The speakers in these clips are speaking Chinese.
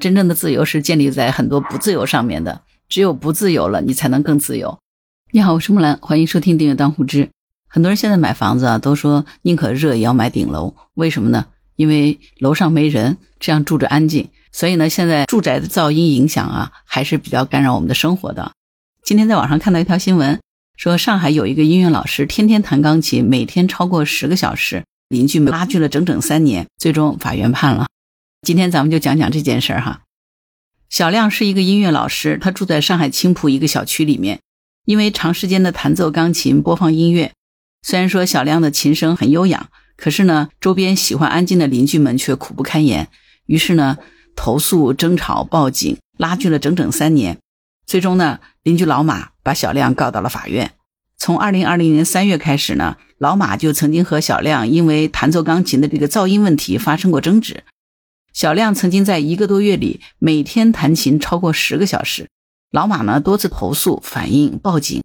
真正的自由是建立在很多不自由上面的，只有不自由了，你才能更自由。你好，我是木兰，欢迎收听订阅当户知。很多人现在买房子啊，都说宁可热也要买顶楼，为什么呢？因为楼上没人，这样住着安静。所以呢，现在住宅的噪音影响啊，还是比较干扰我们的生活的。今天在网上看到一条新闻，说上海有一个音乐老师天天弹钢琴，每天超过十个小时，邻居们拉锯了整整三年，最终法院判了。今天咱们就讲讲这件事儿哈。小亮是一个音乐老师，他住在上海青浦一个小区里面。因为长时间的弹奏钢琴、播放音乐，虽然说小亮的琴声很悠扬，可是呢，周边喜欢安静的邻居们却苦不堪言。于是呢，投诉、争吵、报警，拉锯了整整三年。最终呢，邻居老马把小亮告到了法院。从二零二零年三月开始呢，老马就曾经和小亮因为弹奏钢琴的这个噪音问题发生过争执。小亮曾经在一个多月里每天弹琴超过十个小时，老马呢多次投诉、反映、报警，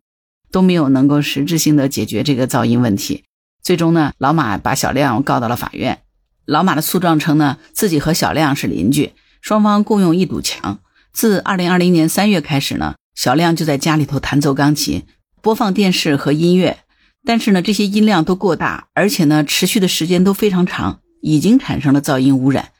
都没有能够实质性的解决这个噪音问题。最终呢，老马把小亮告到了法院。老马的诉状称呢，自己和小亮是邻居，双方共用一堵墙。自二零二零年三月开始呢，小亮就在家里头弹奏钢琴、播放电视和音乐，但是呢，这些音量都过大，而且呢，持续的时间都非常长，已经产生了噪音污染。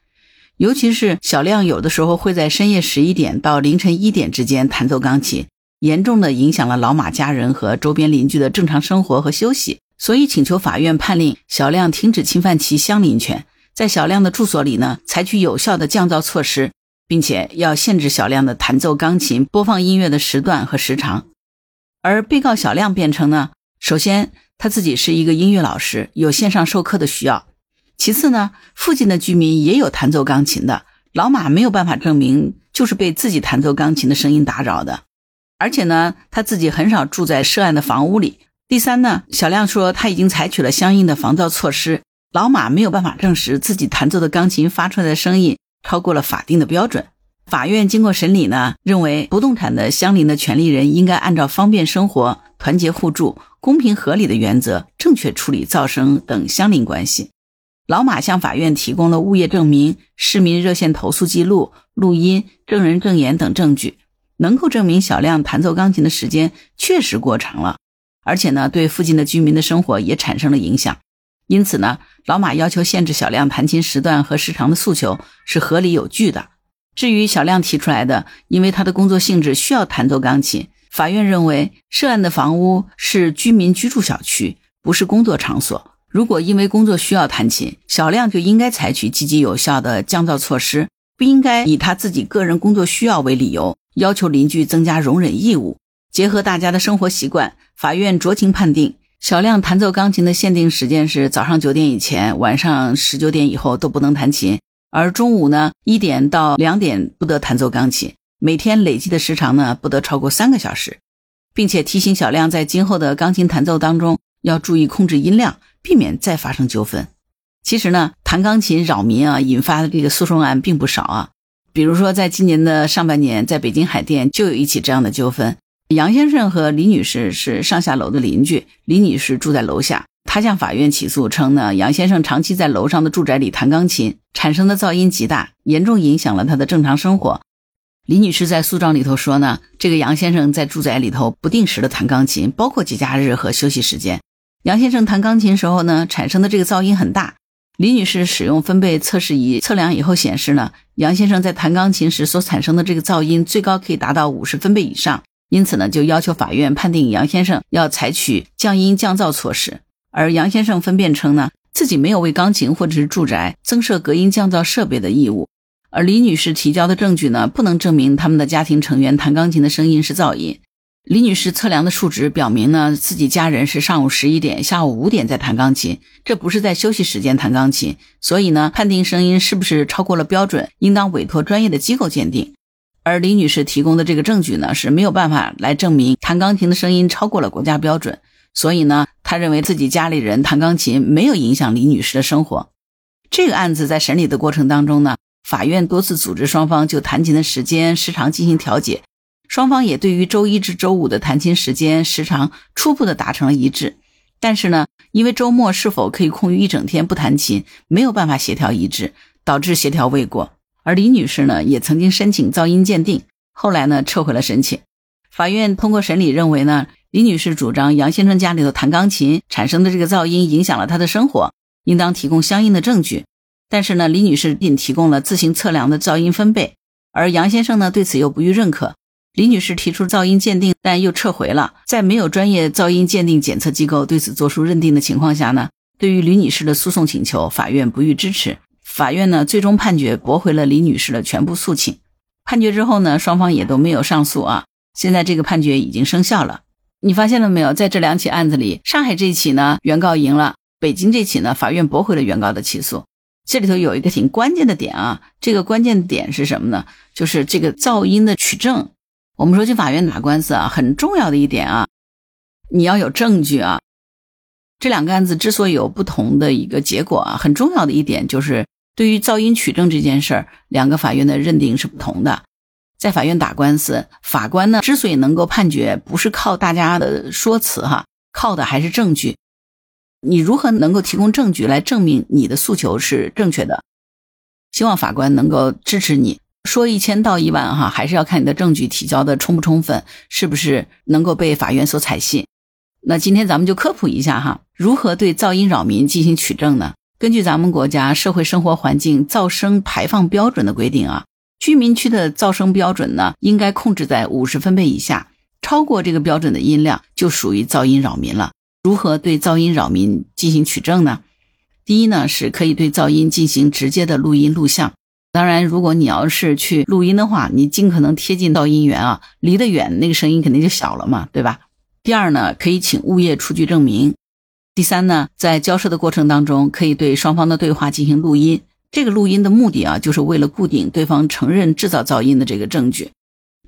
尤其是小亮有的时候会在深夜十一点到凌晨一点之间弹奏钢琴，严重的影响了老马家人和周边邻居的正常生活和休息，所以请求法院判令小亮停止侵犯其相邻权，在小亮的住所里呢采取有效的降噪措施，并且要限制小亮的弹奏钢琴、播放音乐的时段和时长。而被告小亮辩称呢，首先他自己是一个音乐老师，有线上授课的需要。其次呢，附近的居民也有弹奏钢琴的，老马没有办法证明就是被自己弹奏钢琴的声音打扰的，而且呢，他自己很少住在涉案的房屋里。第三呢，小亮说他已经采取了相应的防噪措施，老马没有办法证实自己弹奏的钢琴发出来的声音超过了法定的标准。法院经过审理呢，认为不动产的相邻的权利人应该按照方便生活、团结互助、公平合理的原则，正确处理噪声等相邻关系。老马向法院提供了物业证明、市民热线投诉记录、录音、证人证言等证据，能够证明小亮弹奏钢琴的时间确实过长了，而且呢，对附近的居民的生活也产生了影响。因此呢，老马要求限制小亮弹琴时段和时长的诉求是合理有据的。至于小亮提出来的，因为他的工作性质需要弹奏钢琴，法院认为涉案的房屋是居民居住小区，不是工作场所。如果因为工作需要弹琴，小亮就应该采取积极有效的降噪措施，不应该以他自己个人工作需要为理由要求邻居增加容忍义务。结合大家的生活习惯，法院酌情判定，小亮弹奏钢琴的限定时间是早上九点以前，晚上十九点以后都不能弹琴，而中午呢一点到两点不得弹奏钢琴，每天累计的时长呢不得超过三个小时，并且提醒小亮在今后的钢琴弹奏当中要注意控制音量。避免再发生纠纷。其实呢，弹钢琴扰民啊，引发的这个诉讼案并不少啊。比如说，在今年的上半年，在北京海淀就有一起这样的纠纷。杨先生和李女士是上下楼的邻居，李女士住在楼下。她向法院起诉称呢，杨先生长期在楼上的住宅里弹钢琴，产生的噪音极大，严重影响了他的正常生活。李女士在诉状里头说呢，这个杨先生在住宅里头不定时的弹钢琴，包括节假日和休息时间。杨先生弹钢琴时候呢，产生的这个噪音很大。李女士使用分贝测试仪测量以后显示呢，杨先生在弹钢琴时所产生的这个噪音最高可以达到五十分贝以上，因此呢，就要求法院判定杨先生要采取降音降噪措施。而杨先生分辨称呢，自己没有为钢琴或者是住宅增设隔音降噪设备的义务。而李女士提交的证据呢，不能证明他们的家庭成员弹钢琴的声音是噪音。李女士测量的数值表明呢，自己家人是上午十一点、下午五点在弹钢琴，这不是在休息时间弹钢琴，所以呢，判定声音是不是超过了标准，应当委托专业的机构鉴定。而李女士提供的这个证据呢，是没有办法来证明弹钢琴的声音超过了国家标准，所以呢，她认为自己家里人弹钢琴没有影响李女士的生活。这个案子在审理的过程当中呢，法院多次组织双方就弹琴的时间、时长进行调解。双方也对于周一至周五的弹琴时间时长初步的达成了一致，但是呢，因为周末是否可以空余一整天不弹琴，没有办法协调一致，导致协调未果。而李女士呢，也曾经申请噪音鉴定，后来呢撤回了申请。法院通过审理认为呢，李女士主张杨先生家里头弹钢琴产生的这个噪音影响了她的生活，应当提供相应的证据。但是呢，李女士仅提供了自行测量的噪音分贝，而杨先生呢对此又不予认可。李女士提出噪音鉴定，但又撤回了。在没有专业噪音鉴定检测机构对此作出认定的情况下呢，对于李女士的诉讼请求，法院不予支持。法院呢最终判决驳回了李女士的全部诉请。判决之后呢，双方也都没有上诉啊。现在这个判决已经生效了。你发现了没有？在这两起案子里，上海这起呢原告赢了，北京这起呢法院驳回了原告的起诉。这里头有一个挺关键的点啊，这个关键点是什么呢？就是这个噪音的取证。我们说去法院打官司啊，很重要的一点啊，你要有证据啊。这两个案子之所以有不同的一个结果啊，很重要的一点就是对于噪音取证这件事儿，两个法院的认定是不同的。在法院打官司，法官呢之所以能够判决，不是靠大家的说辞哈，靠的还是证据。你如何能够提供证据来证明你的诉求是正确的？希望法官能够支持你。说一千道一万哈，还是要看你的证据提交的充不充分，是不是能够被法院所采信。那今天咱们就科普一下哈，如何对噪音扰民进行取证呢？根据咱们国家社会生活环境噪声排放标准的规定啊，居民区的噪声标准呢，应该控制在五十分贝以下，超过这个标准的音量就属于噪音扰民了。如何对噪音扰民进行取证呢？第一呢，是可以对噪音进行直接的录音录像。当然，如果你要是去录音的话，你尽可能贴近噪音源啊，离得远，那个声音肯定就小了嘛，对吧？第二呢，可以请物业出具证明。第三呢，在交涉的过程当中，可以对双方的对话进行录音。这个录音的目的啊，就是为了固定对方承认制造噪音的这个证据。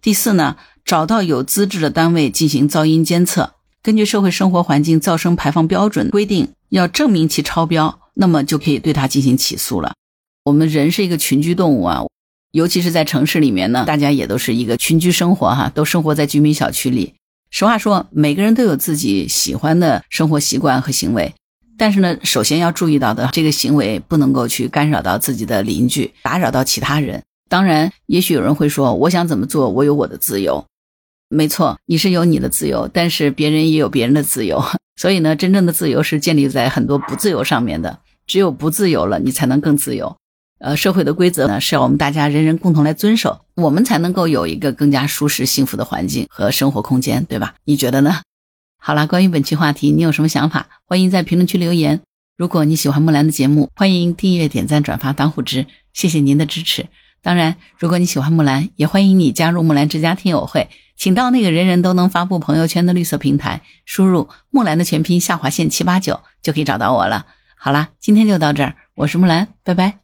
第四呢，找到有资质的单位进行噪音监测，根据社会生活环境噪声排放标准规定，要证明其超标，那么就可以对他进行起诉了。我们人是一个群居动物啊，尤其是在城市里面呢，大家也都是一个群居生活哈，都生活在居民小区里。实话说，每个人都有自己喜欢的生活习惯和行为，但是呢，首先要注意到的这个行为不能够去干扰到自己的邻居，打扰到其他人。当然，也许有人会说，我想怎么做，我有我的自由。没错，你是有你的自由，但是别人也有别人的自由。所以呢，真正的自由是建立在很多不自由上面的。只有不自由了，你才能更自由。呃，社会的规则呢，是要我们大家人人共同来遵守，我们才能够有一个更加舒适、幸福的环境和生活空间，对吧？你觉得呢？好了，关于本期话题，你有什么想法？欢迎在评论区留言。如果你喜欢木兰的节目，欢迎订阅、点赞、转发、当护知，谢谢您的支持。当然，如果你喜欢木兰，也欢迎你加入木兰之家听友会，请到那个人人都能发布朋友圈的绿色平台，输入木兰的全拼下划线七八九，就可以找到我了。好啦，今天就到这儿，我是木兰，拜拜。